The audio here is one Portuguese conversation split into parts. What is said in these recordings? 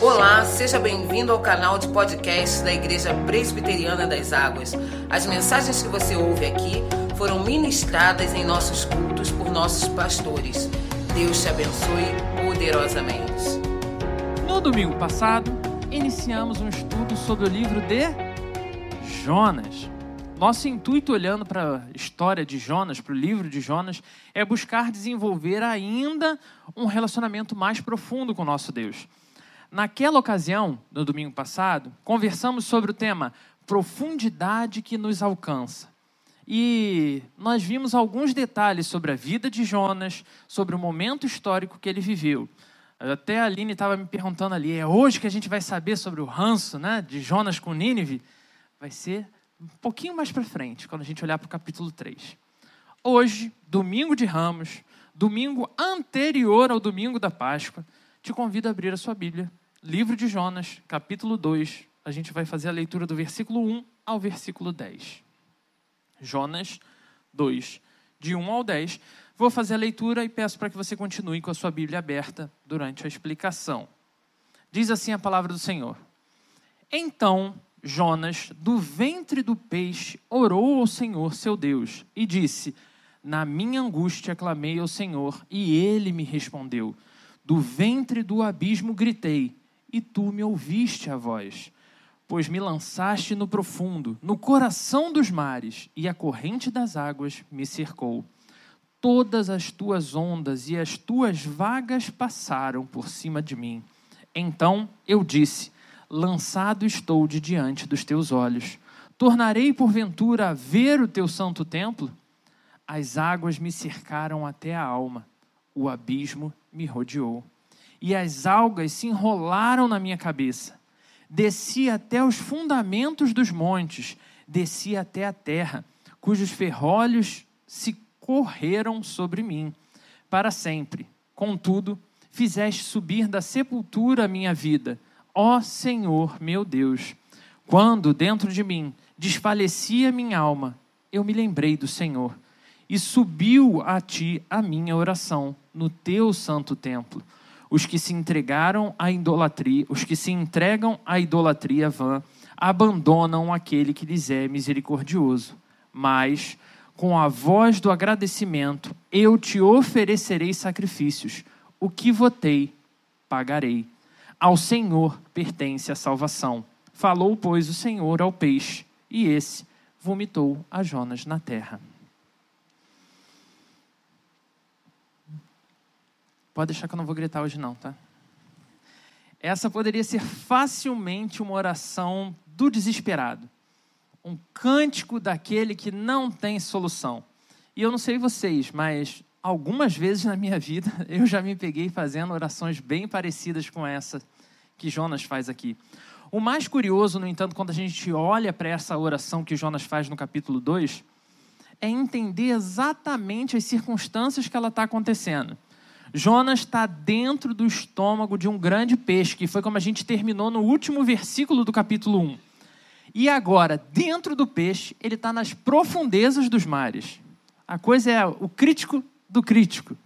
Olá, seja bem-vindo ao canal de podcast da Igreja Presbiteriana das Águas. As mensagens que você ouve aqui foram ministradas em nossos cultos por nossos pastores. Deus te abençoe poderosamente. No domingo passado, iniciamos um estudo sobre o livro de Jonas. Nosso intuito, olhando para a história de Jonas, para o livro de Jonas, é buscar desenvolver ainda um relacionamento mais profundo com o nosso Deus. Naquela ocasião, no domingo passado, conversamos sobre o tema profundidade que nos alcança. E nós vimos alguns detalhes sobre a vida de Jonas, sobre o momento histórico que ele viveu. Até a Aline estava me perguntando ali, é hoje que a gente vai saber sobre o ranço né, de Jonas com Nínive? Vai ser um pouquinho mais para frente, quando a gente olhar para o capítulo 3. Hoje, domingo de Ramos, domingo anterior ao domingo da Páscoa, te convido a abrir a sua Bíblia Livro de Jonas, capítulo 2. A gente vai fazer a leitura do versículo 1 ao versículo 10. Jonas 2, de 1 ao 10. Vou fazer a leitura e peço para que você continue com a sua Bíblia aberta durante a explicação. Diz assim a palavra do Senhor: Então Jonas, do ventre do peixe, orou ao Senhor seu Deus e disse: Na minha angústia clamei ao Senhor e ele me respondeu. Do ventre do abismo gritei e tu me ouviste a voz. Pois me lançaste no profundo, no coração dos mares, e a corrente das águas me cercou. Todas as tuas ondas e as tuas vagas passaram por cima de mim. Então eu disse: Lançado estou de diante dos teus olhos. Tornarei porventura a ver o teu santo templo? As águas me cercaram até a alma, o abismo me rodeou e as algas se enrolaram na minha cabeça. Desci até os fundamentos dos montes, desci até a terra, cujos ferrolhos se correram sobre mim para sempre. Contudo, fizeste subir da sepultura a minha vida, ó Senhor meu Deus. Quando dentro de mim desfalecia minha alma, eu me lembrei do Senhor e subiu a ti a minha oração no teu santo templo os que se entregaram à idolatria, os que se entregam à idolatria vã, abandonam aquele que lhes é misericordioso. Mas, com a voz do agradecimento, eu te oferecerei sacrifícios. O que votei, pagarei. Ao Senhor pertence a salvação. Falou, pois, o Senhor ao peixe, e esse vomitou a Jonas na terra. Pode deixar que eu não vou gritar hoje, não, tá? Essa poderia ser facilmente uma oração do desesperado, um cântico daquele que não tem solução. E eu não sei vocês, mas algumas vezes na minha vida eu já me peguei fazendo orações bem parecidas com essa que Jonas faz aqui. O mais curioso, no entanto, quando a gente olha para essa oração que Jonas faz no capítulo 2, é entender exatamente as circunstâncias que ela está acontecendo. Jonas está dentro do estômago de um grande peixe, que foi como a gente terminou no último versículo do capítulo 1. E agora, dentro do peixe, ele está nas profundezas dos mares. A coisa é o crítico do crítico.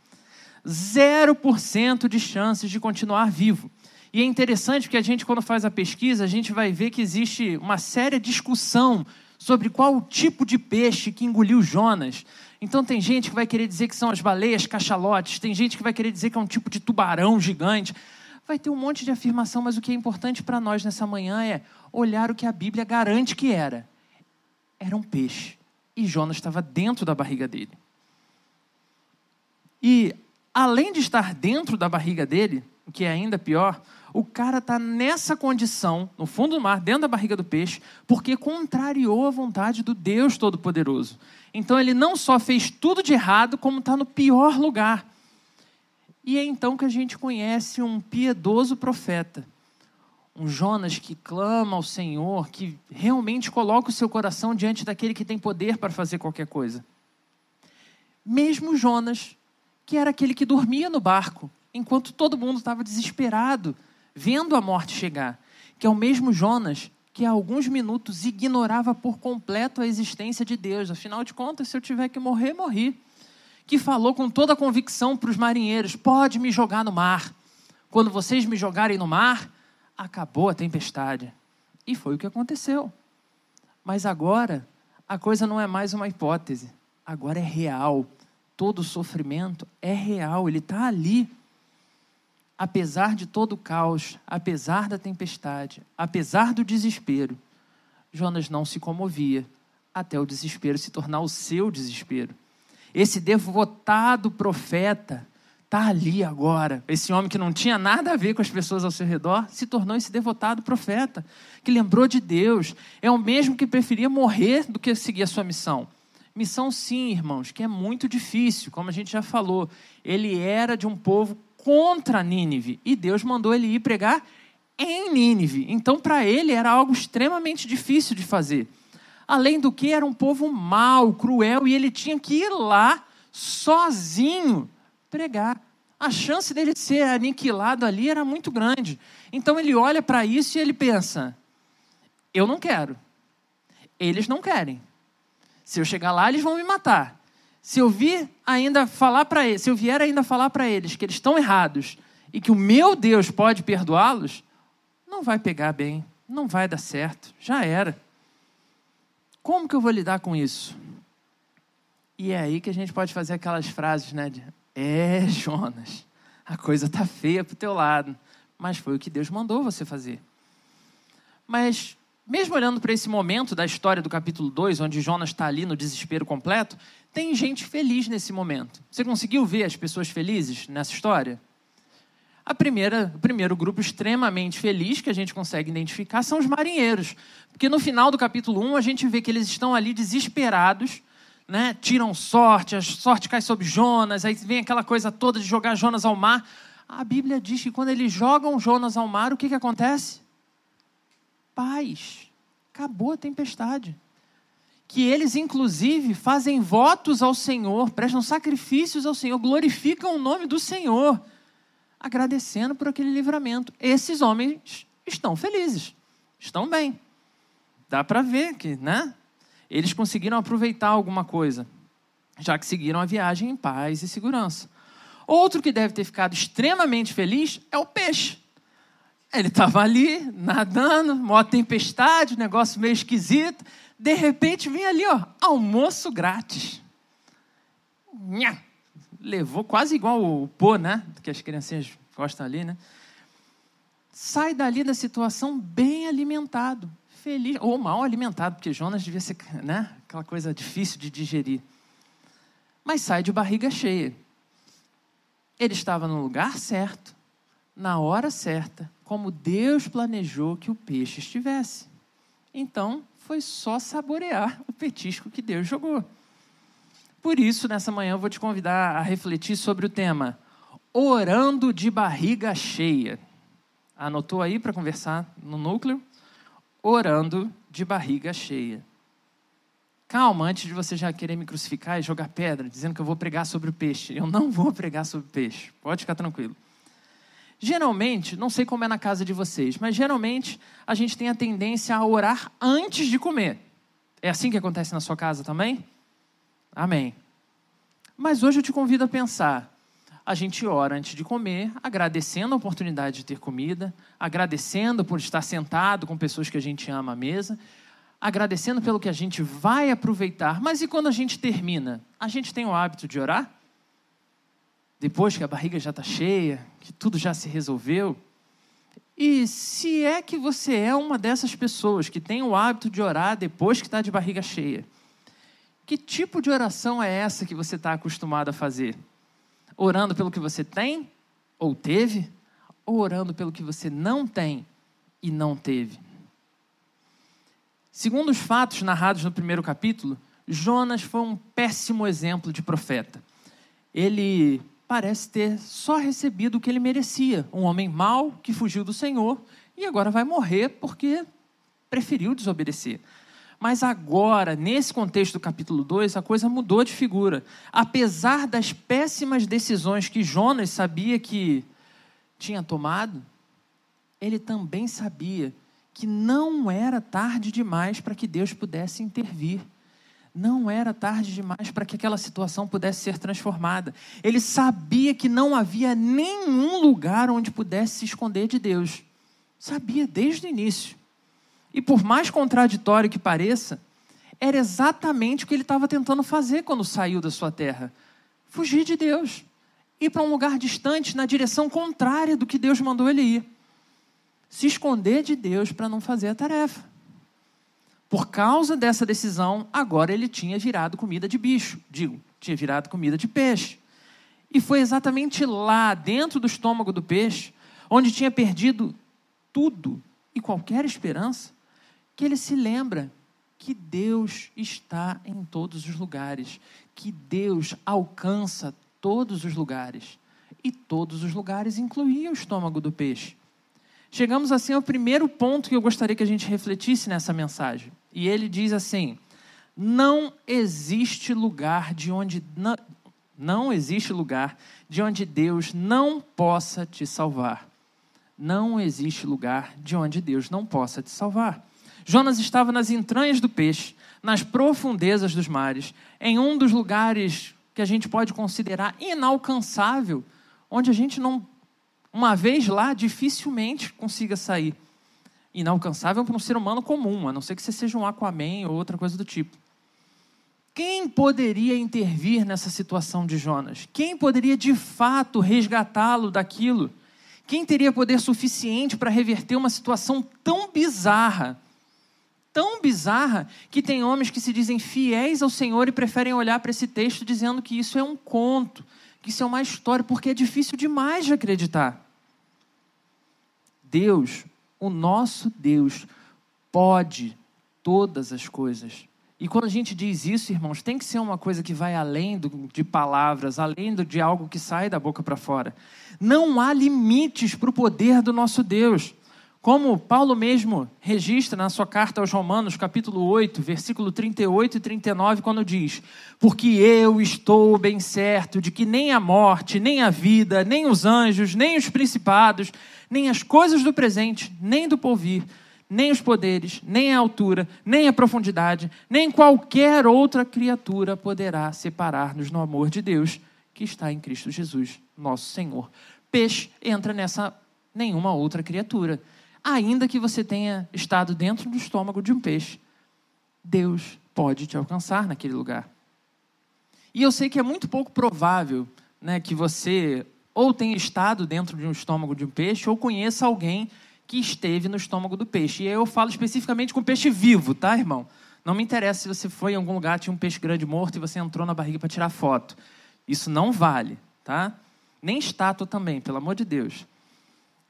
0% de chances de continuar vivo. E é interessante porque a gente, quando faz a pesquisa, a gente vai ver que existe uma séria discussão sobre qual o tipo de peixe que engoliu Jonas. Então tem gente que vai querer dizer que são as baleias cachalotes, tem gente que vai querer dizer que é um tipo de tubarão gigante. Vai ter um monte de afirmação, mas o que é importante para nós nessa manhã é olhar o que a Bíblia garante que era. Era um peixe. E Jonas estava dentro da barriga dele. E além de estar dentro da barriga dele, o que é ainda pior, o cara está nessa condição, no fundo do mar, dentro da barriga do peixe, porque contrariou a vontade do Deus Todo-Poderoso. Então ele não só fez tudo de errado, como está no pior lugar. E é então que a gente conhece um piedoso profeta, um Jonas que clama ao Senhor, que realmente coloca o seu coração diante daquele que tem poder para fazer qualquer coisa. Mesmo Jonas, que era aquele que dormia no barco, enquanto todo mundo estava desesperado, vendo a morte chegar, que é o mesmo Jonas que há alguns minutos ignorava por completo a existência de Deus. Afinal de contas, se eu tiver que morrer, morri. Que falou com toda a convicção para os marinheiros: pode me jogar no mar. Quando vocês me jogarem no mar, acabou a tempestade. E foi o que aconteceu. Mas agora, a coisa não é mais uma hipótese, agora é real. Todo o sofrimento é real, ele está ali. Apesar de todo o caos, apesar da tempestade, apesar do desespero, Jonas não se comovia até o desespero se tornar o seu desespero. Esse devotado profeta está ali agora. Esse homem que não tinha nada a ver com as pessoas ao seu redor se tornou esse devotado profeta, que lembrou de Deus. É o mesmo que preferia morrer do que seguir a sua missão. Missão, sim, irmãos, que é muito difícil, como a gente já falou. Ele era de um povo contra Nínive e Deus mandou ele ir pregar em Nínive. Então, para ele, era algo extremamente difícil de fazer. Além do que, era um povo mau, cruel, e ele tinha que ir lá sozinho pregar. A chance dele ser aniquilado ali era muito grande. Então ele olha para isso e ele pensa: eu não quero. Eles não querem. Se eu chegar lá, eles vão me matar. Se eu vir ainda falar para eles, se eu vier ainda falar para eles que eles estão errados e que o meu Deus pode perdoá-los, não vai pegar bem, não vai dar certo, já era. Como que eu vou lidar com isso? E é aí que a gente pode fazer aquelas frases, né? De, é, Jonas, a coisa tá feia pro teu lado, mas foi o que Deus mandou você fazer. Mas, mesmo olhando para esse momento da história do capítulo 2, onde Jonas está ali no desespero completo, tem gente feliz nesse momento. Você conseguiu ver as pessoas felizes nessa história? A primeira, o primeiro grupo extremamente feliz que a gente consegue identificar são os marinheiros. Porque no final do capítulo 1 a gente vê que eles estão ali desesperados né, tiram sorte, a sorte cai sobre Jonas, aí vem aquela coisa toda de jogar Jonas ao mar. A Bíblia diz que quando eles jogam Jonas ao mar, o que, que acontece? Paz. Acabou a tempestade. Que eles, inclusive, fazem votos ao Senhor, prestam sacrifícios ao Senhor, glorificam o nome do Senhor, agradecendo por aquele livramento. Esses homens estão felizes, estão bem. Dá para ver que, né? eles conseguiram aproveitar alguma coisa, já que seguiram a viagem em paz e segurança. Outro que deve ter ficado extremamente feliz é o peixe. Ele estava ali, nadando, maior tempestade, negócio meio esquisito. De repente vem ali, ó, almoço grátis. Nha! Levou quase igual o pô, né? Que as criancinhas gostam ali, né? Sai dali da situação bem alimentado feliz, ou mal alimentado, porque Jonas devia ser né, aquela coisa difícil de digerir. Mas sai de barriga cheia. Ele estava no lugar certo, na hora certa, como Deus planejou que o peixe estivesse. Então, foi só saborear o petisco que Deus jogou. Por isso, nessa manhã, eu vou te convidar a refletir sobre o tema Orando de barriga cheia. Anotou aí para conversar no núcleo? orando de barriga cheia. Calma, antes de você já querer me crucificar e jogar pedra, dizendo que eu vou pregar sobre o peixe. Eu não vou pregar sobre o peixe. Pode ficar tranquilo. Geralmente, não sei como é na casa de vocês, mas geralmente a gente tem a tendência a orar antes de comer. É assim que acontece na sua casa também? Amém. Mas hoje eu te convido a pensar: a gente ora antes de comer, agradecendo a oportunidade de ter comida, agradecendo por estar sentado com pessoas que a gente ama à mesa, agradecendo pelo que a gente vai aproveitar. Mas e quando a gente termina? A gente tem o hábito de orar? Depois que a barriga já está cheia, que tudo já se resolveu? E se é que você é uma dessas pessoas que tem o hábito de orar depois que está de barriga cheia, que tipo de oração é essa que você está acostumado a fazer? orando pelo que você tem ou teve, ou orando pelo que você não tem e não teve. Segundo os fatos narrados no primeiro capítulo, Jonas foi um péssimo exemplo de profeta. Ele parece ter só recebido o que ele merecia, um homem mau que fugiu do Senhor e agora vai morrer porque preferiu desobedecer. Mas agora, nesse contexto do capítulo 2, a coisa mudou de figura. Apesar das péssimas decisões que Jonas sabia que tinha tomado, ele também sabia que não era tarde demais para que Deus pudesse intervir. Não era tarde demais para que aquela situação pudesse ser transformada. Ele sabia que não havia nenhum lugar onde pudesse se esconder de Deus. Sabia desde o início. E por mais contraditório que pareça, era exatamente o que ele estava tentando fazer quando saiu da sua terra: fugir de Deus, ir para um lugar distante, na direção contrária do que Deus mandou ele ir. Se esconder de Deus para não fazer a tarefa. Por causa dessa decisão, agora ele tinha virado comida de bicho, digo, tinha virado comida de peixe. E foi exatamente lá, dentro do estômago do peixe, onde tinha perdido tudo e qualquer esperança, que ele se lembra que Deus está em todos os lugares, que Deus alcança todos os lugares. E todos os lugares incluía o estômago do peixe. Chegamos assim ao primeiro ponto que eu gostaria que a gente refletisse nessa mensagem. E ele diz assim: não existe lugar de onde não, não existe lugar de onde Deus não possa te salvar. Não existe lugar de onde Deus não possa te salvar. Jonas estava nas entranhas do peixe, nas profundezas dos mares, em um dos lugares que a gente pode considerar inalcançável, onde a gente não, uma vez lá, dificilmente consiga sair. Inalcançável para um ser humano comum, a não ser que você seja um Aquaman ou outra coisa do tipo. Quem poderia intervir nessa situação de Jonas? Quem poderia de fato resgatá-lo daquilo? Quem teria poder suficiente para reverter uma situação tão bizarra? Tão bizarra que tem homens que se dizem fiéis ao Senhor e preferem olhar para esse texto dizendo que isso é um conto, que isso é uma história, porque é difícil demais de acreditar. Deus, o nosso Deus, pode todas as coisas. E quando a gente diz isso, irmãos, tem que ser uma coisa que vai além do, de palavras, além do, de algo que sai da boca para fora. Não há limites para o poder do nosso Deus. Como Paulo mesmo registra na sua carta aos Romanos, capítulo 8, versículo 38 e 39, quando diz: Porque eu estou bem certo de que nem a morte, nem a vida, nem os anjos, nem os principados, nem as coisas do presente, nem do porvir, nem os poderes, nem a altura, nem a profundidade, nem qualquer outra criatura poderá separar-nos no amor de Deus que está em Cristo Jesus, nosso Senhor. Peixe entra nessa nenhuma outra criatura. Ainda que você tenha estado dentro do estômago de um peixe, Deus pode te alcançar naquele lugar. E eu sei que é muito pouco provável né, que você ou tenha estado dentro de um estômago de um peixe ou conheça alguém que esteve no estômago do peixe. E eu falo especificamente com peixe vivo, tá, irmão? Não me interessa se você foi em algum lugar, tinha um peixe grande morto e você entrou na barriga para tirar foto. Isso não vale, tá? Nem estátua também, pelo amor de Deus.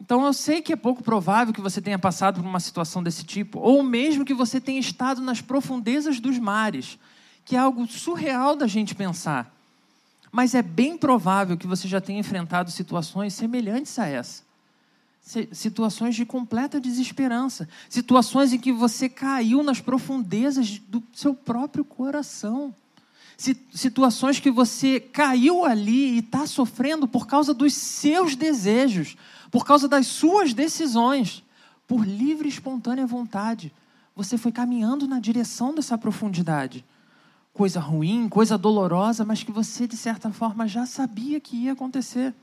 Então eu sei que é pouco provável que você tenha passado por uma situação desse tipo, ou mesmo que você tenha estado nas profundezas dos mares, que é algo surreal da gente pensar. Mas é bem provável que você já tenha enfrentado situações semelhantes a essa. Situações de completa desesperança, situações em que você caiu nas profundezas do seu próprio coração, situações que você caiu ali e está sofrendo por causa dos seus desejos, por causa das suas decisões, por livre e espontânea vontade. Você foi caminhando na direção dessa profundidade. Coisa ruim, coisa dolorosa, mas que você, de certa forma, já sabia que ia acontecer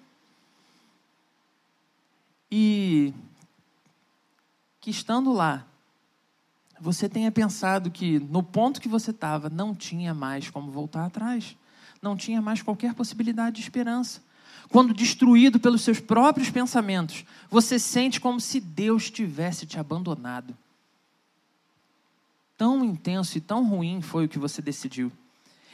e que estando lá, você tenha pensado que no ponto que você estava não tinha mais como voltar atrás, não tinha mais qualquer possibilidade de esperança. Quando destruído pelos seus próprios pensamentos, você sente como se Deus tivesse te abandonado. Tão intenso e tão ruim foi o que você decidiu.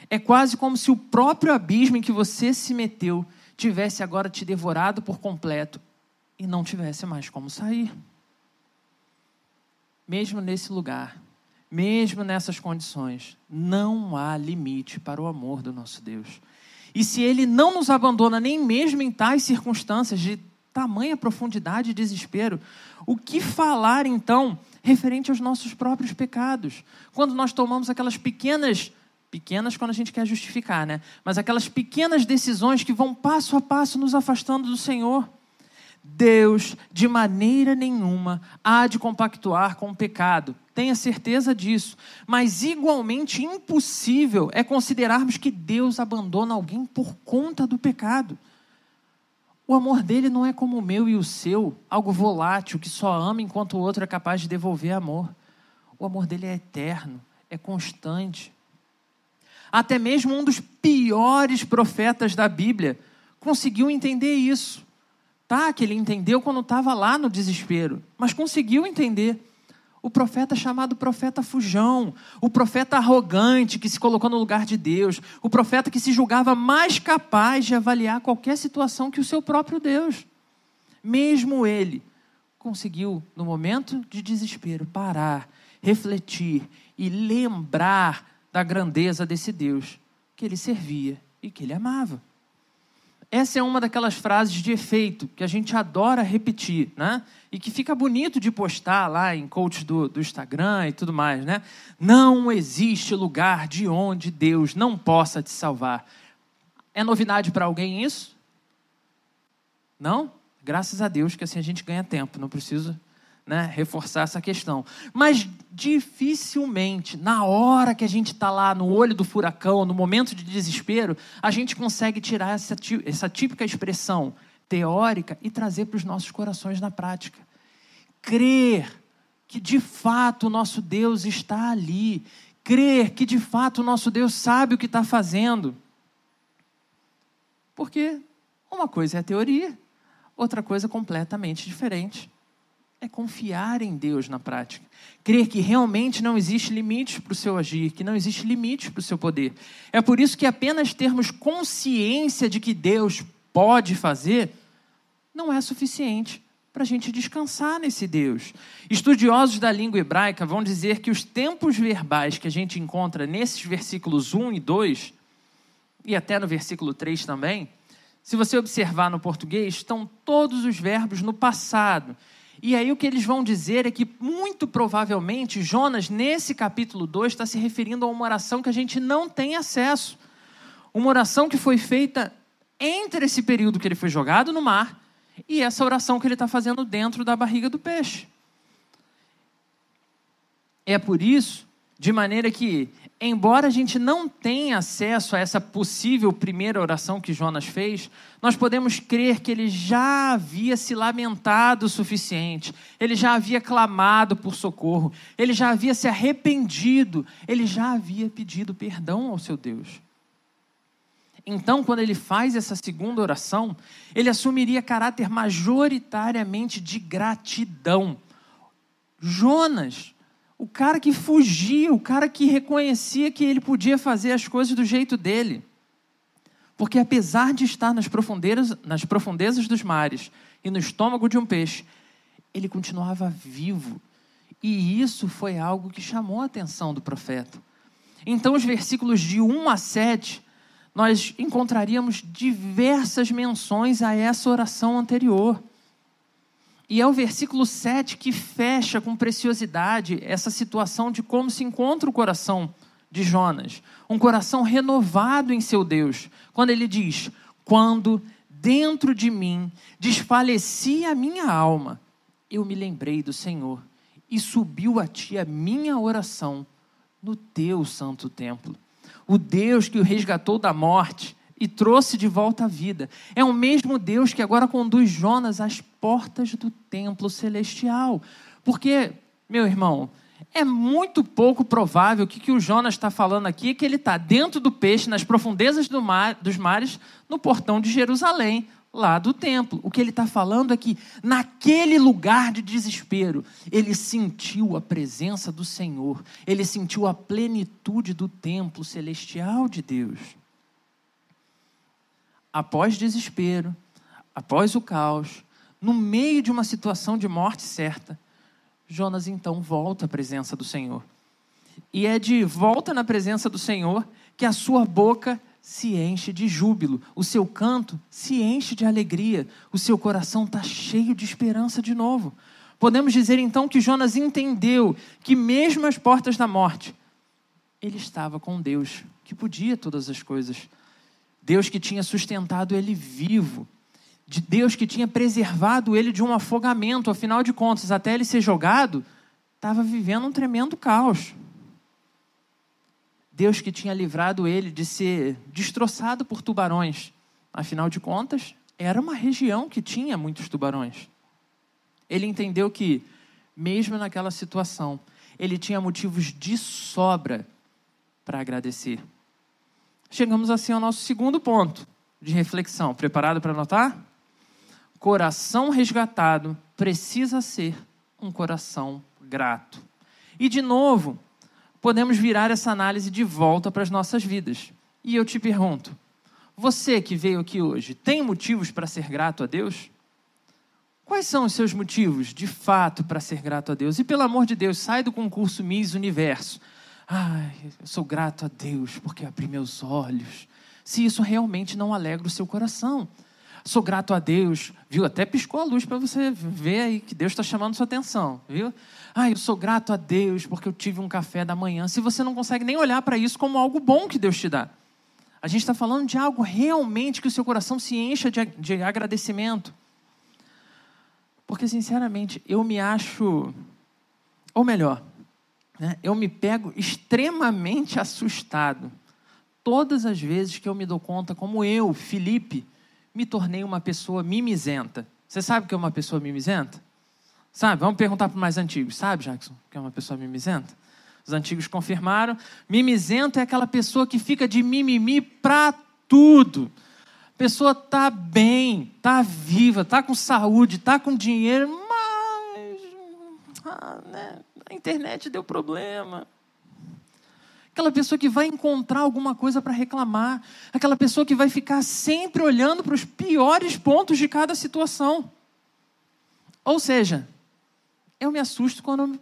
É quase como se o próprio abismo em que você se meteu tivesse agora te devorado por completo e não tivesse mais como sair. Mesmo nesse lugar, mesmo nessas condições, não há limite para o amor do nosso Deus. E se Ele não nos abandona nem mesmo em tais circunstâncias de tamanha profundidade e desespero, o que falar então referente aos nossos próprios pecados? Quando nós tomamos aquelas pequenas pequenas quando a gente quer justificar, né? Mas aquelas pequenas decisões que vão passo a passo nos afastando do Senhor. Deus, de maneira nenhuma, há de compactuar com o pecado. Tenha certeza disso. Mas, igualmente impossível é considerarmos que Deus abandona alguém por conta do pecado. O amor dele não é como o meu e o seu, algo volátil que só ama enquanto o outro é capaz de devolver amor. O amor dele é eterno, é constante. Até mesmo um dos piores profetas da Bíblia conseguiu entender isso. Tá, que ele entendeu quando estava lá no desespero, mas conseguiu entender. O profeta chamado profeta fujão, o profeta arrogante que se colocou no lugar de Deus, o profeta que se julgava mais capaz de avaliar qualquer situação que o seu próprio Deus. Mesmo ele conseguiu, no momento de desespero, parar, refletir e lembrar da grandeza desse Deus que ele servia e que ele amava. Essa é uma daquelas frases de efeito que a gente adora repetir, né? E que fica bonito de postar lá em coach do, do Instagram e tudo mais, né? Não existe lugar de onde Deus não possa te salvar. É novidade para alguém isso? Não? Graças a Deus que assim a gente ganha tempo, não preciso né, reforçar essa questão. Mas dificilmente, na hora que a gente está lá no olho do furacão, no momento de desespero, a gente consegue tirar essa, essa típica expressão teórica e trazer para os nossos corações na prática. Crer que de fato o nosso Deus está ali. Crer que de fato o nosso Deus sabe o que está fazendo. Porque uma coisa é a teoria, outra coisa completamente diferente é confiar em Deus na prática. Crer que realmente não existe limites para o seu agir, que não existe limites para o seu poder. É por isso que apenas termos consciência de que Deus pode fazer não é suficiente para a gente descansar nesse Deus. Estudiosos da língua hebraica vão dizer que os tempos verbais que a gente encontra nesses versículos 1 e 2, e até no versículo 3 também, se você observar no português, estão todos os verbos no passado e aí o que eles vão dizer é que, muito provavelmente, Jonas, nesse capítulo 2, está se referindo a uma oração que a gente não tem acesso. Uma oração que foi feita entre esse período que ele foi jogado no mar e essa oração que ele está fazendo dentro da barriga do peixe. É por isso, de maneira que embora a gente não tenha acesso a essa possível primeira oração que Jonas fez, nós podemos crer que ele já havia se lamentado o suficiente, ele já havia clamado por socorro, ele já havia se arrependido, ele já havia pedido perdão ao seu Deus. Então, quando ele faz essa segunda oração, ele assumiria caráter majoritariamente de gratidão. Jonas, o cara que fugia, o cara que reconhecia que ele podia fazer as coisas do jeito dele. Porque apesar de estar nas profundezas, nas profundezas dos mares e no estômago de um peixe, ele continuava vivo. E isso foi algo que chamou a atenção do profeta. Então, os versículos de 1 a 7, nós encontraríamos diversas menções a essa oração anterior. E é o versículo 7 que fecha com preciosidade essa situação de como se encontra o coração de Jonas. Um coração renovado em seu Deus. Quando ele diz: Quando dentro de mim desfalecia a minha alma, eu me lembrei do Senhor e subiu a ti a minha oração no teu santo templo. O Deus que o resgatou da morte e trouxe de volta à vida. É o mesmo Deus que agora conduz Jonas às portas do templo celestial. Porque, meu irmão, é muito pouco provável que, que o Jonas está falando aqui é que ele está dentro do peixe, nas profundezas do mar, dos mares, no portão de Jerusalém, lá do templo. O que ele está falando é que, naquele lugar de desespero, ele sentiu a presença do Senhor, ele sentiu a plenitude do templo celestial de Deus após desespero, após o caos, no meio de uma situação de morte certa, Jonas então volta à presença do Senhor. E é de volta na presença do Senhor que a sua boca se enche de júbilo, o seu canto se enche de alegria, o seu coração está cheio de esperança de novo. Podemos dizer então que Jonas entendeu que, mesmo às portas da morte, ele estava com Deus, que podia todas as coisas. Deus que tinha sustentado ele vivo, de Deus que tinha preservado ele de um afogamento, afinal de contas, até ele ser jogado, estava vivendo um tremendo caos. Deus que tinha livrado ele de ser destroçado por tubarões, afinal de contas, era uma região que tinha muitos tubarões. Ele entendeu que, mesmo naquela situação, ele tinha motivos de sobra para agradecer. Chegamos assim ao nosso segundo ponto de reflexão. Preparado para anotar? Coração resgatado precisa ser um coração grato. E, de novo, podemos virar essa análise de volta para as nossas vidas. E eu te pergunto: você que veio aqui hoje, tem motivos para ser grato a Deus? Quais são os seus motivos, de fato, para ser grato a Deus? E pelo amor de Deus, sai do concurso Miss Universo. Ai, eu sou grato a Deus porque abri meus olhos. Se isso realmente não alegra o seu coração. Sou grato a Deus, viu? Até piscou a luz para você ver aí que Deus está chamando sua atenção, viu? Ai, eu sou grato a Deus porque eu tive um café da manhã. Se você não consegue nem olhar para isso como algo bom que Deus te dá. A gente está falando de algo realmente que o seu coração se encha de, de agradecimento. Porque, sinceramente, eu me acho. Ou melhor, né, eu me pego extremamente assustado todas as vezes que eu me dou conta como eu, Felipe, me tornei uma pessoa mimizenta. Você sabe o que é uma pessoa mimizenta? Sabe? Vamos perguntar para os mais antigos. Sabe, Jackson, o que é uma pessoa mimizenta? Os antigos confirmaram. Mimizento é aquela pessoa que fica de mimimi para tudo. A pessoa tá bem, tá viva, tá com saúde, tá com dinheiro, mas ah, né, a internet deu problema. Aquela pessoa que vai encontrar alguma coisa para reclamar, aquela pessoa que vai ficar sempre olhando para os piores pontos de cada situação. Ou seja, eu me assusto quando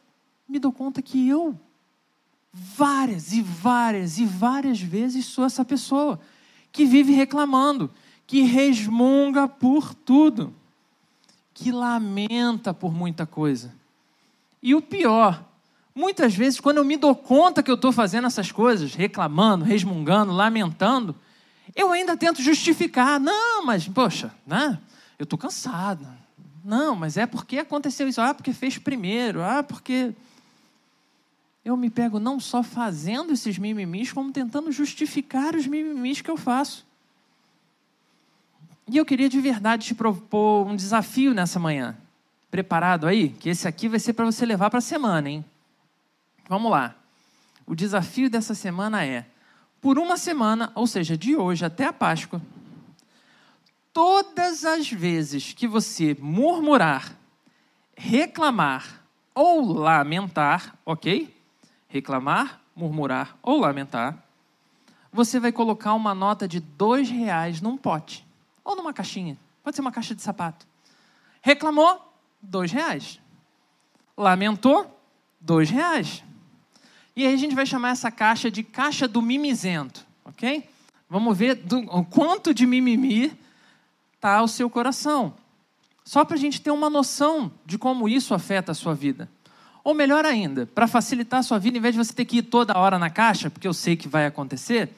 me dou conta que eu várias e várias e várias vezes sou essa pessoa que vive reclamando, que resmunga por tudo, que lamenta por muita coisa. E o pior, muitas vezes, quando eu me dou conta que eu estou fazendo essas coisas, reclamando, resmungando, lamentando, eu ainda tento justificar. Não, mas, poxa, né? eu estou cansado. Não, mas é porque aconteceu isso. Ah, porque fez primeiro. Ah, porque eu me pego não só fazendo esses mimimis, como tentando justificar os mimimis que eu faço. E eu queria de verdade te propor um desafio nessa manhã. Preparado aí? Que esse aqui vai ser para você levar para a semana, hein? Vamos lá. O desafio dessa semana é: por uma semana, ou seja, de hoje até a Páscoa, todas as vezes que você murmurar, reclamar ou lamentar, ok? reclamar, murmurar ou lamentar, você vai colocar uma nota de dois reais num pote ou numa caixinha. Pode ser uma caixa de sapato. Reclamou, dois reais. Lamentou, dois reais. E aí a gente vai chamar essa caixa de caixa do mimizento, ok? Vamos ver do, o quanto de mimimi está o seu coração. Só para a gente ter uma noção de como isso afeta a sua vida. Ou melhor ainda, para facilitar a sua vida, em vez de você ter que ir toda hora na caixa, porque eu sei que vai acontecer,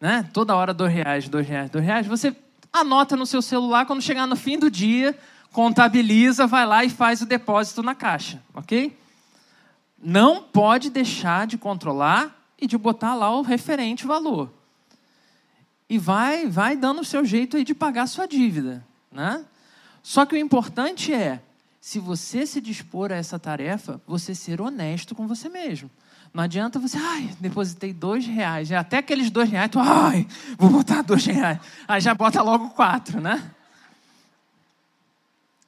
né? toda hora dois reais, dois reais, dois reais, você anota no seu celular, quando chegar no fim do dia, contabiliza, vai lá e faz o depósito na caixa, ok? Não pode deixar de controlar e de botar lá o referente valor. E vai, vai dando o seu jeito aí de pagar a sua dívida, né? Só que o importante é se você se dispor a essa tarefa, você ser honesto com você mesmo. Não adianta você, ai, depositei dois reais, até aqueles dois reais, tu, ai, vou botar dois reais. Aí já bota logo quatro, né?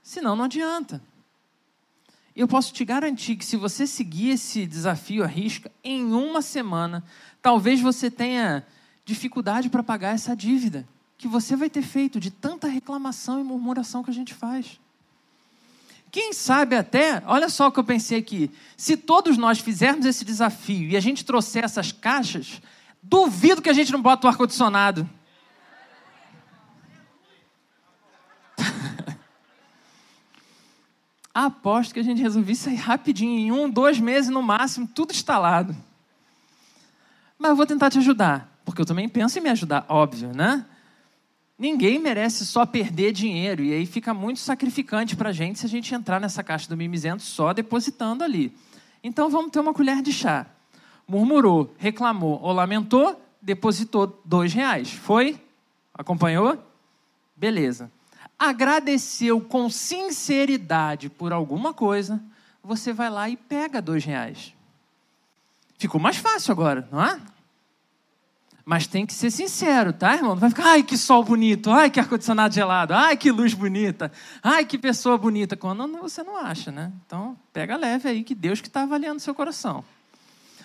Senão não adianta. Eu posso te garantir que se você seguir esse desafio à risca, em uma semana, talvez você tenha dificuldade para pagar essa dívida que você vai ter feito de tanta reclamação e murmuração que a gente faz. Quem sabe até, olha só o que eu pensei aqui, se todos nós fizermos esse desafio e a gente trouxer essas caixas, duvido que a gente não bota o ar-condicionado. Aposto que a gente resolvia isso aí rapidinho, em um, dois meses no máximo, tudo instalado. Mas eu vou tentar te ajudar, porque eu também penso em me ajudar, óbvio, né? Ninguém merece só perder dinheiro, e aí fica muito sacrificante para a gente se a gente entrar nessa caixa do mimizento só depositando ali. Então vamos ter uma colher de chá. Murmurou, reclamou ou lamentou, depositou dois reais. Foi? Acompanhou? Beleza. Agradeceu com sinceridade por alguma coisa, você vai lá e pega dois reais. Ficou mais fácil agora, não é? Mas tem que ser sincero, tá, irmão? Não vai ficar, ai, que sol bonito, ai, que ar-condicionado gelado, ai, que luz bonita, ai, que pessoa bonita. Quando você não acha, né? Então, pega leve aí, que Deus que está avaliando seu coração.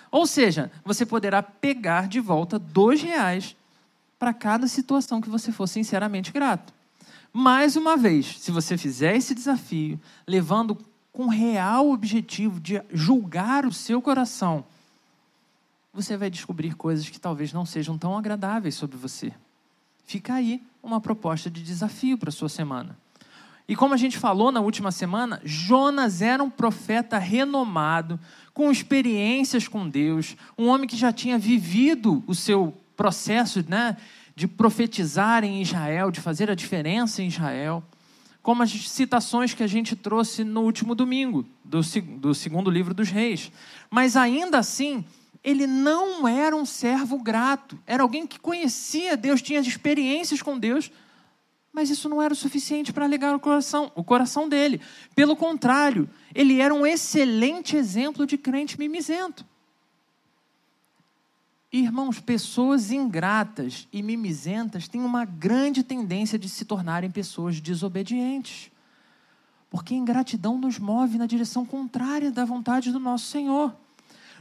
Ou seja, você poderá pegar de volta dois reais para cada situação que você for sinceramente grato. Mais uma vez, se você fizer esse desafio, levando com real objetivo de julgar o seu coração, você vai descobrir coisas que talvez não sejam tão agradáveis sobre você. Fica aí uma proposta de desafio para a sua semana. E como a gente falou na última semana, Jonas era um profeta renomado, com experiências com Deus, um homem que já tinha vivido o seu processo né, de profetizar em Israel, de fazer a diferença em Israel, como as citações que a gente trouxe no último domingo, do, do segundo livro dos reis. Mas ainda assim, ele não era um servo grato, era alguém que conhecia Deus, tinha experiências com Deus, mas isso não era o suficiente para alegar o coração, o coração dele. Pelo contrário, ele era um excelente exemplo de crente mimizento. Irmãos, pessoas ingratas e mimizentas têm uma grande tendência de se tornarem pessoas desobedientes. Porque ingratidão nos move na direção contrária da vontade do nosso Senhor.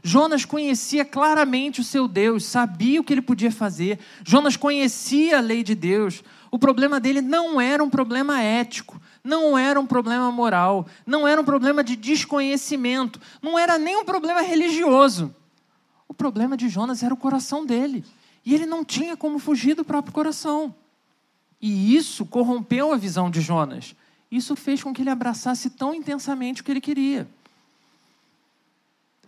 Jonas conhecia claramente o seu Deus, sabia o que ele podia fazer. Jonas conhecia a lei de Deus. O problema dele não era um problema ético, não era um problema moral, não era um problema de desconhecimento, não era nem um problema religioso. O problema de Jonas era o coração dele. E ele não tinha como fugir do próprio coração. E isso corrompeu a visão de Jonas. Isso fez com que ele abraçasse tão intensamente o que ele queria.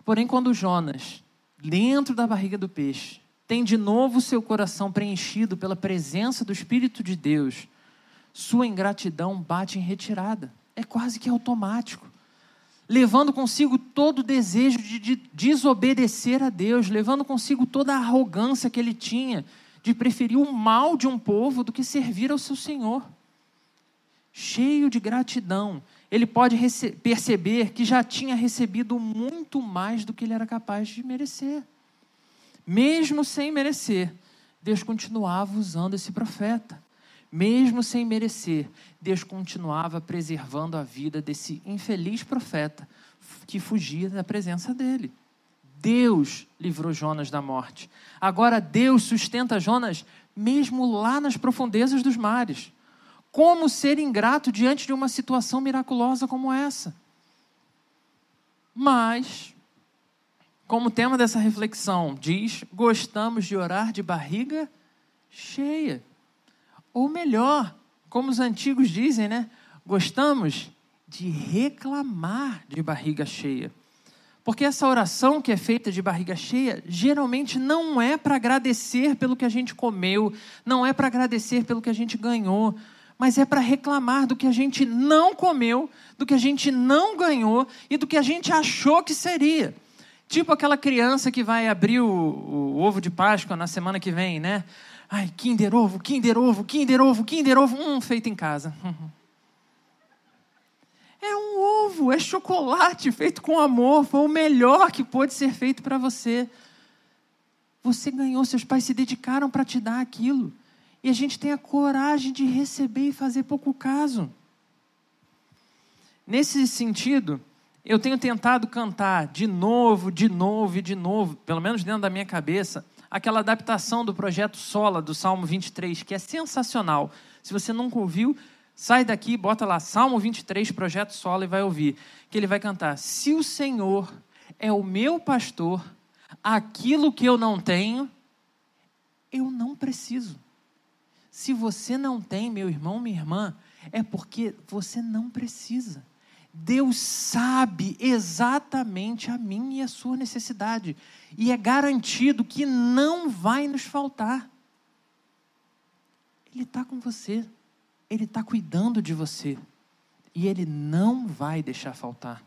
Porém, quando Jonas, dentro da barriga do peixe, tem de novo seu coração preenchido pela presença do Espírito de Deus, sua ingratidão bate em retirada. É quase que automático. Levando consigo todo o desejo de, de desobedecer a Deus, levando consigo toda a arrogância que ele tinha de preferir o mal de um povo do que servir ao seu Senhor. Cheio de gratidão, ele pode perceber que já tinha recebido muito mais do que ele era capaz de merecer. Mesmo sem merecer, Deus continuava usando esse profeta. Mesmo sem merecer, Deus continuava preservando a vida desse infeliz profeta que fugia da presença dele. Deus livrou Jonas da morte. Agora Deus sustenta Jonas mesmo lá nas profundezas dos mares. Como ser ingrato diante de uma situação miraculosa como essa? Mas, como o tema dessa reflexão diz, gostamos de orar de barriga cheia. Ou melhor, como os antigos dizem, né? Gostamos de reclamar de barriga cheia. Porque essa oração que é feita de barriga cheia, geralmente não é para agradecer pelo que a gente comeu, não é para agradecer pelo que a gente ganhou, mas é para reclamar do que a gente não comeu, do que a gente não ganhou e do que a gente achou que seria. Tipo aquela criança que vai abrir o, o ovo de Páscoa na semana que vem, né? Ai, Kinder Ovo, Kinder Ovo, Kinder Ovo, Kinder Ovo, um feito em casa. É um ovo, é chocolate feito com amor, foi o melhor que pôde ser feito para você. Você ganhou, seus pais se dedicaram para te dar aquilo e a gente tem a coragem de receber e fazer pouco caso. Nesse sentido, eu tenho tentado cantar de novo, de novo e de novo, pelo menos dentro da minha cabeça, aquela adaptação do projeto Sola do Salmo 23, que é sensacional. Se você nunca ouviu, sai daqui, bota lá Salmo 23, projeto Sola e vai ouvir, que ele vai cantar: "Se o Senhor é o meu pastor, aquilo que eu não tenho, eu não preciso". Se você não tem, meu irmão, minha irmã, é porque você não precisa. Deus sabe exatamente a minha e a sua necessidade. E é garantido que não vai nos faltar. Ele está com você. Ele está cuidando de você. E Ele não vai deixar faltar.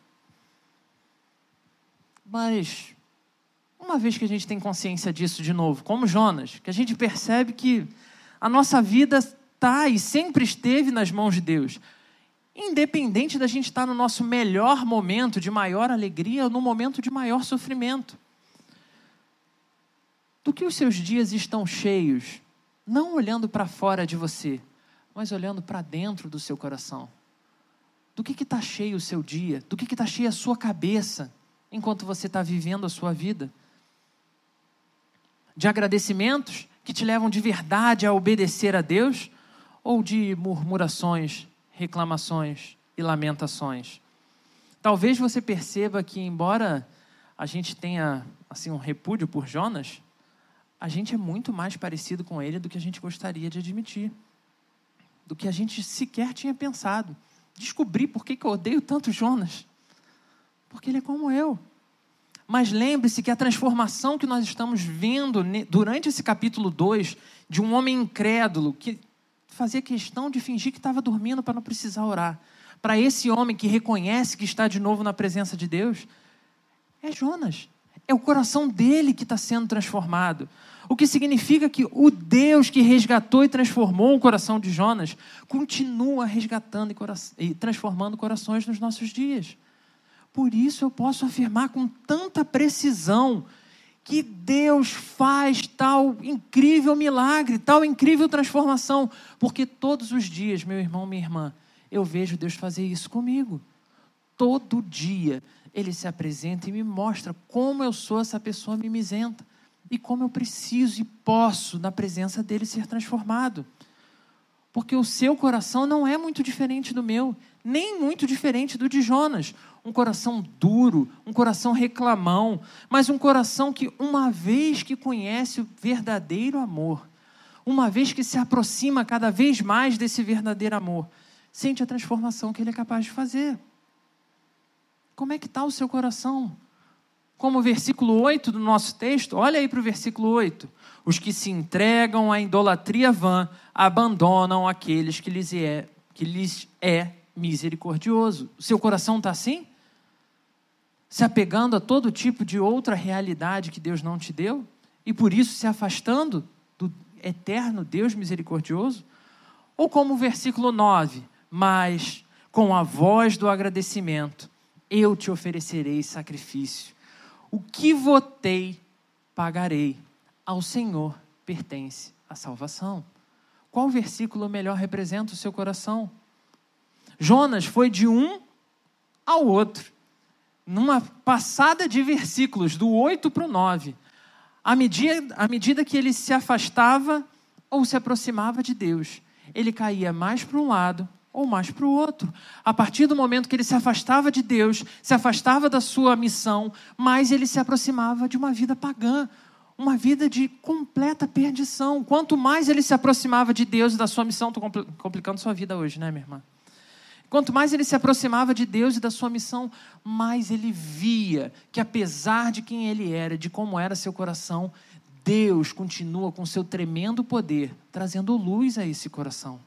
Mas, uma vez que a gente tem consciência disso de novo, como Jonas, que a gente percebe que a nossa vida está e sempre esteve nas mãos de Deus. Independente da gente estar no nosso melhor momento de maior alegria ou no momento de maior sofrimento. Do que os seus dias estão cheios, não olhando para fora de você, mas olhando para dentro do seu coração. Do que está cheio o seu dia? Do que está cheia a sua cabeça enquanto você está vivendo a sua vida? De agradecimentos que te levam de verdade a obedecer a Deus ou de murmurações, reclamações e lamentações? Talvez você perceba que, embora a gente tenha assim um repúdio por Jonas, a gente é muito mais parecido com ele do que a gente gostaria de admitir, do que a gente sequer tinha pensado. Descobri por que eu odeio tanto Jonas. Porque ele é como eu. Mas lembre-se que a transformação que nós estamos vendo durante esse capítulo 2, de um homem incrédulo que fazia questão de fingir que estava dormindo para não precisar orar, para esse homem que reconhece que está de novo na presença de Deus, é Jonas. É o coração dele que está sendo transformado. O que significa que o Deus que resgatou e transformou o coração de Jonas continua resgatando e, transformando corações nos nossos dias. Por isso eu posso afirmar com tanta precisão que Deus faz tal incrível milagre, tal incrível transformação, porque todos os dias, meu irmão, minha irmã, eu vejo Deus fazer isso comigo. Todo dia ele se apresenta e me mostra como eu sou essa pessoa mimizenta e como eu preciso e posso, na presença dele, ser transformado. Porque o seu coração não é muito diferente do meu, nem muito diferente do de Jonas um coração duro, um coração reclamão, mas um coração que, uma vez que conhece o verdadeiro amor, uma vez que se aproxima cada vez mais desse verdadeiro amor, sente a transformação que ele é capaz de fazer. Como é que está o seu coração? Como o versículo 8 do nosso texto, olha aí para o versículo 8. Os que se entregam à idolatria vã abandonam aqueles que lhes é, que lhes é misericordioso. O seu coração está assim? Se apegando a todo tipo de outra realidade que Deus não te deu e por isso se afastando do eterno Deus misericordioso? Ou como o versículo 9, mas com a voz do agradecimento eu te oferecerei sacrifício. O que votei, pagarei. Ao Senhor pertence a salvação. Qual versículo melhor representa o seu coração? Jonas foi de um ao outro numa passada de versículos, do 8 para o 9, à medida, à medida que ele se afastava ou se aproximava de Deus, ele caía mais para um lado ou mais para o outro. A partir do momento que ele se afastava de Deus, se afastava da sua missão, mais ele se aproximava de uma vida pagã, uma vida de completa perdição. Quanto mais ele se aproximava de Deus e da sua missão, estou complicando sua vida hoje, né, minha irmã? Quanto mais ele se aproximava de Deus e da sua missão, mais ele via que, apesar de quem ele era, de como era seu coração, Deus continua com seu tremendo poder, trazendo luz a esse coração.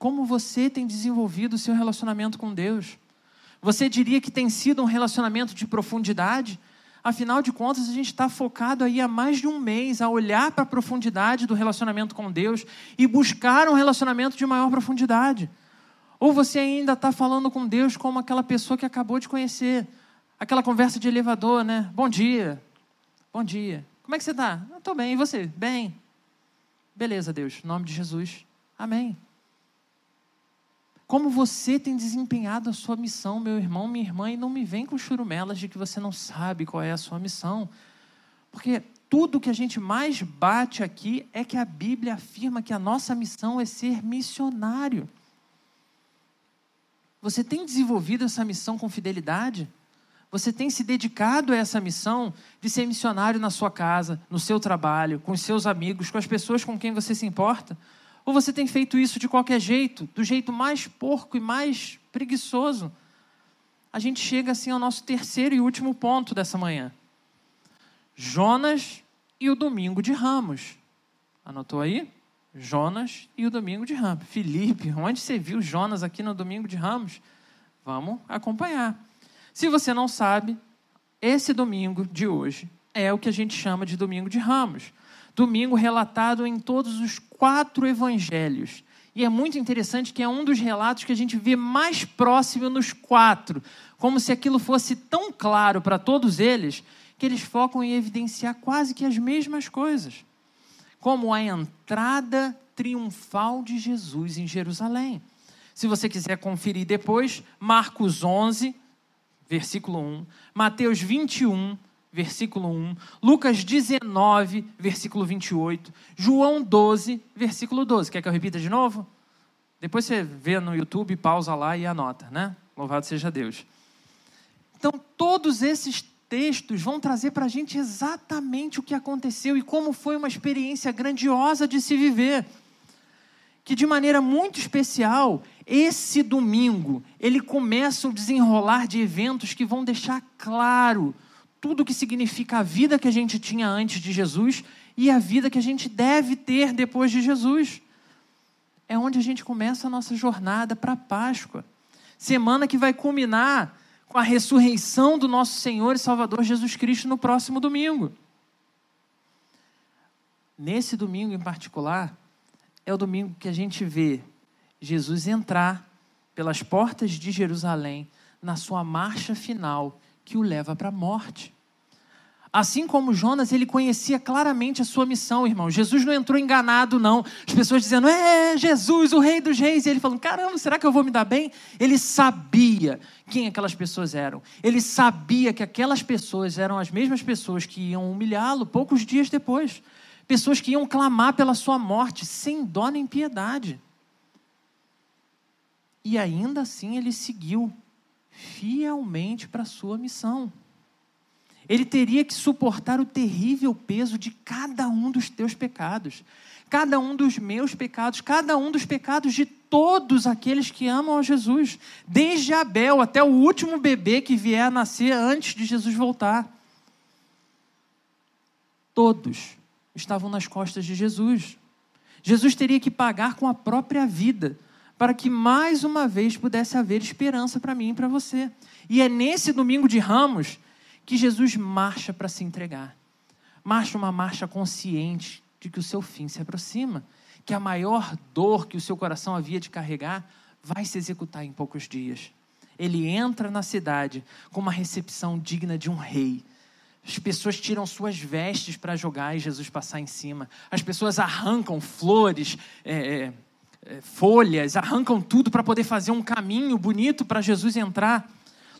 Como você tem desenvolvido o seu relacionamento com Deus? Você diria que tem sido um relacionamento de profundidade? Afinal de contas, a gente está focado aí há mais de um mês a olhar para a profundidade do relacionamento com Deus e buscar um relacionamento de maior profundidade. Ou você ainda está falando com Deus como aquela pessoa que acabou de conhecer. Aquela conversa de elevador, né? Bom dia. Bom dia. Como é que você está? Estou bem. E você? Bem. Beleza, Deus. Em nome de Jesus. Amém. Como você tem desempenhado a sua missão, meu irmão, minha irmã, e não me vem com churumelas de que você não sabe qual é a sua missão. Porque tudo que a gente mais bate aqui é que a Bíblia afirma que a nossa missão é ser missionário. Você tem desenvolvido essa missão com fidelidade? Você tem se dedicado a essa missão de ser missionário na sua casa, no seu trabalho, com os seus amigos, com as pessoas com quem você se importa? Ou você tem feito isso de qualquer jeito, do jeito mais porco e mais preguiçoso? A gente chega assim ao nosso terceiro e último ponto dessa manhã. Jonas e o domingo de Ramos. Anotou aí? Jonas e o domingo de Ramos. Felipe, onde você viu Jonas aqui no domingo de Ramos? Vamos acompanhar. Se você não sabe, esse domingo de hoje é o que a gente chama de domingo de Ramos. domingo relatado em todos os quatro evangelhos. E é muito interessante que é um dos relatos que a gente vê mais próximo nos quatro, como se aquilo fosse tão claro para todos eles, que eles focam em evidenciar quase que as mesmas coisas, como a entrada triunfal de Jesus em Jerusalém. Se você quiser conferir depois, Marcos 11, versículo 1, Mateus 21, versículo 1, Lucas 19, versículo 28, João 12, versículo 12. Quer que eu repita de novo? Depois você vê no YouTube, pausa lá e anota, né? Louvado seja Deus. Então, todos esses textos vão trazer para a gente exatamente o que aconteceu e como foi uma experiência grandiosa de se viver. Que de maneira muito especial, esse domingo, ele começa o desenrolar de eventos que vão deixar claro tudo o que significa a vida que a gente tinha antes de Jesus e a vida que a gente deve ter depois de Jesus. É onde a gente começa a nossa jornada para a Páscoa. Semana que vai culminar com a ressurreição do nosso Senhor e Salvador Jesus Cristo no próximo domingo. Nesse domingo em particular, é o domingo que a gente vê Jesus entrar pelas portas de Jerusalém na sua marcha final que o leva para a morte. Assim como Jonas, ele conhecia claramente a sua missão, irmão. Jesus não entrou enganado, não. As pessoas dizendo, é Jesus, o rei dos reis. E ele falando, caramba, será que eu vou me dar bem? Ele sabia quem aquelas pessoas eram. Ele sabia que aquelas pessoas eram as mesmas pessoas que iam humilhá-lo poucos dias depois. Pessoas que iam clamar pela sua morte, sem dó nem piedade. E ainda assim ele seguiu fielmente para a sua missão. Ele teria que suportar o terrível peso de cada um dos teus pecados, cada um dos meus pecados, cada um dos pecados de todos aqueles que amam a Jesus, desde Abel até o último bebê que vier a nascer antes de Jesus voltar. Todos estavam nas costas de Jesus. Jesus teria que pagar com a própria vida para que mais uma vez pudesse haver esperança para mim e para você. E é nesse domingo de Ramos que Jesus marcha para se entregar. Marcha uma marcha consciente de que o seu fim se aproxima, que a maior dor que o seu coração havia de carregar vai se executar em poucos dias. Ele entra na cidade com uma recepção digna de um rei. As pessoas tiram suas vestes para jogar e Jesus passar em cima. As pessoas arrancam flores, é, é é, folhas, arrancam tudo para poder fazer um caminho bonito para Jesus entrar,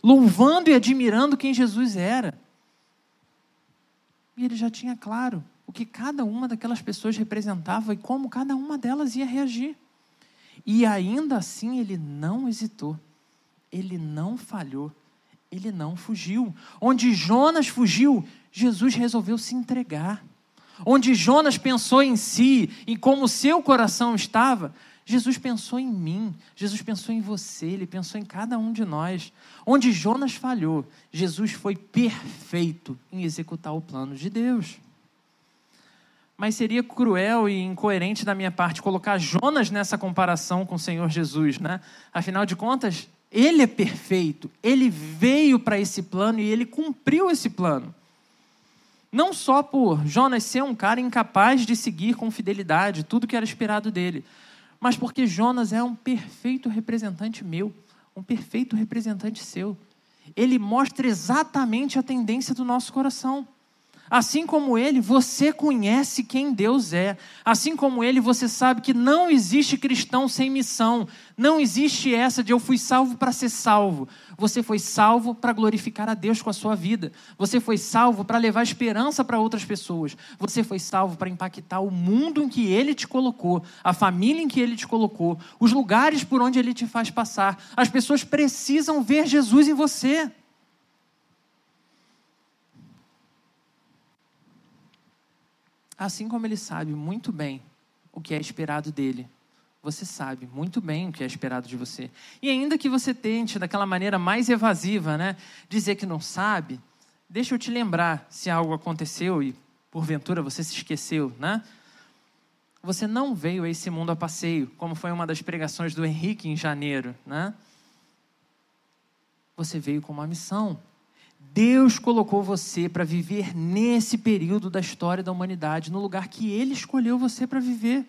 louvando e admirando quem Jesus era. E ele já tinha claro o que cada uma daquelas pessoas representava e como cada uma delas ia reagir. E ainda assim ele não hesitou, ele não falhou, ele não fugiu. Onde Jonas fugiu, Jesus resolveu se entregar. Onde Jonas pensou em si, em como seu coração estava, Jesus pensou em mim, Jesus pensou em você, ele pensou em cada um de nós. Onde Jonas falhou, Jesus foi perfeito em executar o plano de Deus. Mas seria cruel e incoerente da minha parte colocar Jonas nessa comparação com o Senhor Jesus, né? Afinal de contas, ele é perfeito, ele veio para esse plano e ele cumpriu esse plano. Não só por Jonas ser um cara incapaz de seguir com fidelidade tudo que era esperado dele, mas porque Jonas é um perfeito representante meu, um perfeito representante seu. Ele mostra exatamente a tendência do nosso coração. Assim como ele, você conhece quem Deus é. Assim como ele, você sabe que não existe cristão sem missão. Não existe essa de eu fui salvo para ser salvo. Você foi salvo para glorificar a Deus com a sua vida. Você foi salvo para levar esperança para outras pessoas. Você foi salvo para impactar o mundo em que ele te colocou, a família em que ele te colocou, os lugares por onde ele te faz passar. As pessoas precisam ver Jesus em você. Assim como ele sabe muito bem o que é esperado dele, você sabe muito bem o que é esperado de você. E ainda que você tente, daquela maneira mais evasiva, né, dizer que não sabe, deixa eu te lembrar se algo aconteceu e porventura você se esqueceu, né? Você não veio a esse mundo a passeio, como foi uma das pregações do Henrique em janeiro, né? Você veio com uma missão. Deus colocou você para viver nesse período da história da humanidade, no lugar que Ele escolheu você para viver,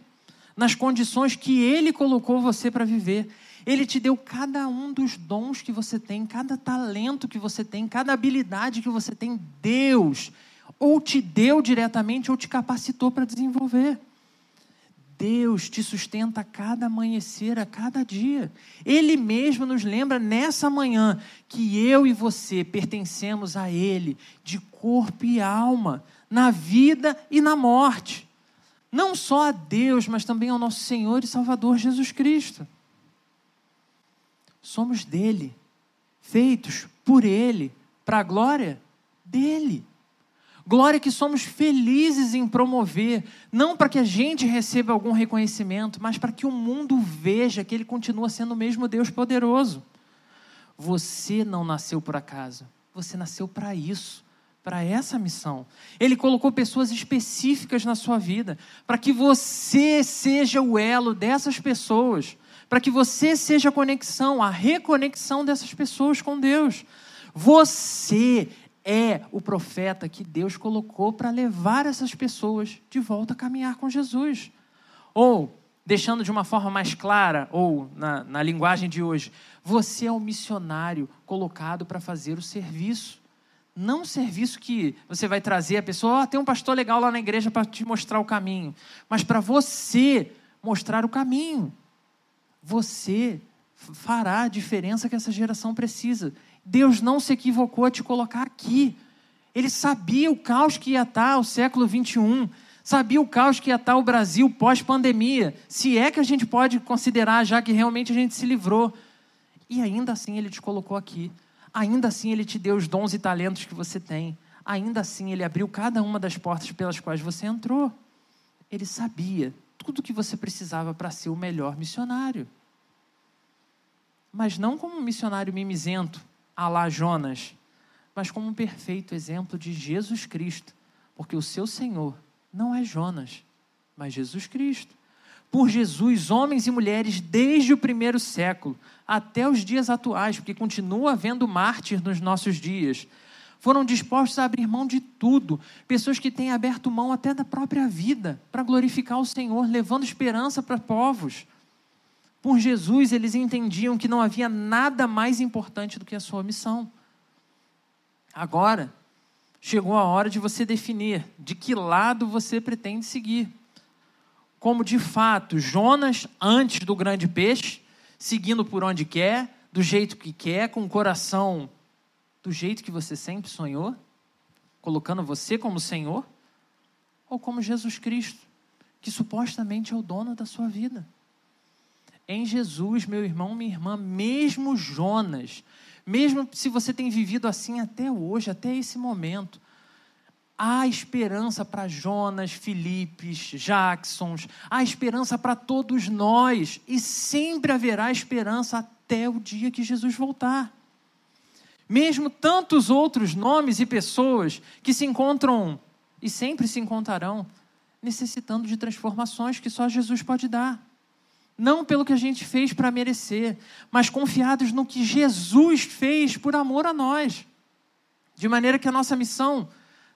nas condições que Ele colocou você para viver. Ele te deu cada um dos dons que você tem, cada talento que você tem, cada habilidade que você tem. Deus ou te deu diretamente ou te capacitou para desenvolver. Deus te sustenta a cada amanhecer, a cada dia. Ele mesmo nos lembra nessa manhã que eu e você pertencemos a Ele de corpo e alma, na vida e na morte. Não só a Deus, mas também ao nosso Senhor e Salvador Jesus Cristo. Somos dele, feitos por Ele, para a glória dele. Glória que somos felizes em promover, não para que a gente receba algum reconhecimento, mas para que o mundo veja que Ele continua sendo o mesmo Deus poderoso. Você não nasceu por acaso, você nasceu para isso, para essa missão. Ele colocou pessoas específicas na sua vida, para que você seja o elo dessas pessoas, para que você seja a conexão, a reconexão dessas pessoas com Deus. Você é o profeta que Deus colocou para levar essas pessoas de volta a caminhar com Jesus. Ou, deixando de uma forma mais clara, ou na, na linguagem de hoje, você é o missionário colocado para fazer o serviço. Não o serviço que você vai trazer a pessoa, oh, tem um pastor legal lá na igreja para te mostrar o caminho, mas para você mostrar o caminho. Você fará a diferença que essa geração precisa. Deus não se equivocou a te colocar aqui. Ele sabia o caos que ia estar o século 21, sabia o caos que ia estar o Brasil pós-pandemia, se é que a gente pode considerar já que realmente a gente se livrou. E ainda assim ele te colocou aqui. Ainda assim ele te deu os dons e talentos que você tem. Ainda assim ele abriu cada uma das portas pelas quais você entrou. Ele sabia tudo o que você precisava para ser o melhor missionário. Mas não como um missionário mimizento, a lá Jonas, mas como um perfeito exemplo de Jesus Cristo, porque o seu Senhor não é Jonas, mas Jesus Cristo. Por Jesus, homens e mulheres, desde o primeiro século até os dias atuais, porque continua havendo mártir nos nossos dias, foram dispostos a abrir mão de tudo. Pessoas que têm aberto mão até da própria vida para glorificar o Senhor, levando esperança para povos. Por Jesus, eles entendiam que não havia nada mais importante do que a sua missão. Agora, chegou a hora de você definir de que lado você pretende seguir. Como de fato Jonas, antes do grande peixe, seguindo por onde quer, do jeito que quer, com o coração do jeito que você sempre sonhou, colocando você como Senhor, ou como Jesus Cristo, que supostamente é o dono da sua vida. Em Jesus, meu irmão, minha irmã, mesmo Jonas, mesmo se você tem vivido assim até hoje, até esse momento, há esperança para Jonas, Filipes, Jacksons, há esperança para todos nós e sempre haverá esperança até o dia que Jesus voltar. Mesmo tantos outros nomes e pessoas que se encontram e sempre se encontrarão necessitando de transformações que só Jesus pode dar não pelo que a gente fez para merecer, mas confiados no que Jesus fez por amor a nós. De maneira que a nossa missão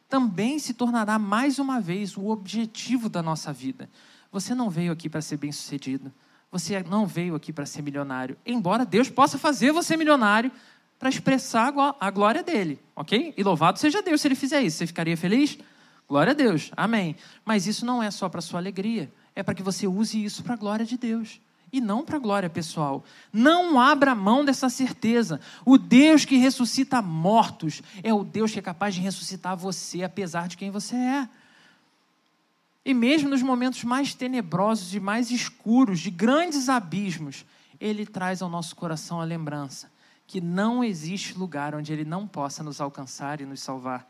também se tornará mais uma vez o objetivo da nossa vida. Você não veio aqui para ser bem-sucedido. Você não veio aqui para ser milionário. Embora Deus possa fazer você milionário para expressar a glória dele, ok? E louvado seja Deus se ele fizer isso. Você ficaria feliz? Glória a Deus, amém. Mas isso não é só para sua alegria é para que você use isso para a glória de Deus e não para a glória pessoal. Não abra mão dessa certeza. O Deus que ressuscita mortos é o Deus que é capaz de ressuscitar você, apesar de quem você é. E mesmo nos momentos mais tenebrosos e mais escuros, de grandes abismos, Ele traz ao nosso coração a lembrança que não existe lugar onde Ele não possa nos alcançar e nos salvar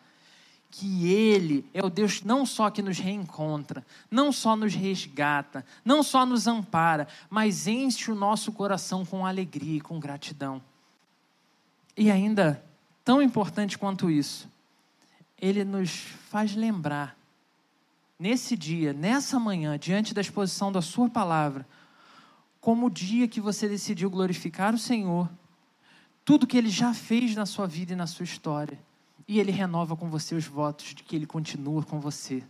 que Ele é o Deus não só que nos reencontra, não só nos resgata, não só nos ampara, mas enche o nosso coração com alegria e com gratidão. E ainda, tão importante quanto isso, Ele nos faz lembrar, nesse dia, nessa manhã, diante da exposição da Sua palavra, como o dia que você decidiu glorificar o Senhor, tudo que Ele já fez na sua vida e na sua história E Ele renova com você os votos de que Ele continua com você,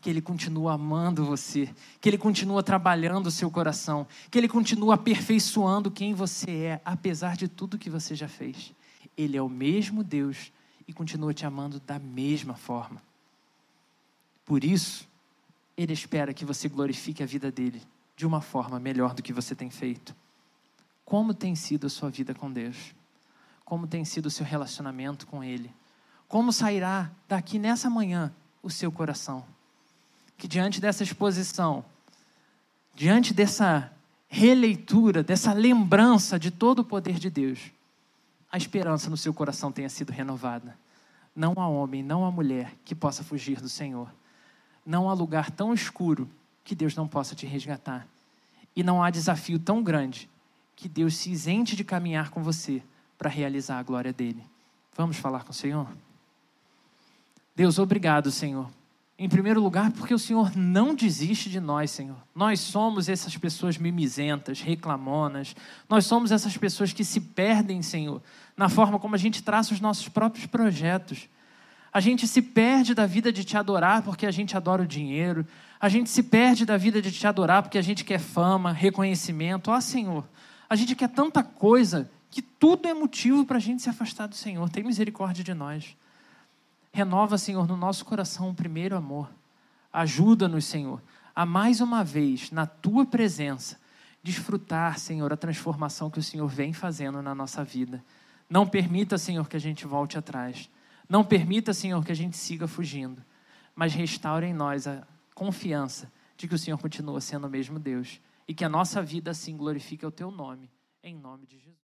que Ele continua amando você, que Ele continua trabalhando o seu coração, que Ele continua aperfeiçoando quem você é, apesar de tudo que você já fez. Ele é o mesmo Deus e continua te amando da mesma forma. Por isso, Ele espera que você glorifique a vida dele de uma forma melhor do que você tem feito. Como tem sido a sua vida com Deus? Como tem sido o seu relacionamento com Ele? Como sairá daqui nessa manhã o seu coração? Que diante dessa exposição, diante dessa releitura, dessa lembrança de todo o poder de Deus, a esperança no seu coração tenha sido renovada. Não há homem, não há mulher que possa fugir do Senhor. Não há lugar tão escuro que Deus não possa te resgatar. E não há desafio tão grande que Deus se isente de caminhar com você para realizar a glória dele. Vamos falar com o Senhor? Deus, obrigado, Senhor. Em primeiro lugar, porque o Senhor não desiste de nós, Senhor. Nós somos essas pessoas mimizentas, reclamonas. Nós somos essas pessoas que se perdem, Senhor, na forma como a gente traça os nossos próprios projetos. A gente se perde da vida de te adorar porque a gente adora o dinheiro. A gente se perde da vida de te adorar porque a gente quer fama, reconhecimento. Ó, Senhor, a gente quer tanta coisa que tudo é motivo para a gente se afastar do Senhor. Tem misericórdia de nós. Renova, Senhor, no nosso coração o primeiro amor. Ajuda-nos, Senhor, a mais uma vez, na tua presença, desfrutar, Senhor, a transformação que o Senhor vem fazendo na nossa vida. Não permita, Senhor, que a gente volte atrás. Não permita, Senhor, que a gente siga fugindo. Mas restaure em nós a confiança de que o Senhor continua sendo o mesmo Deus e que a nossa vida assim glorifique o teu nome, em nome de Jesus.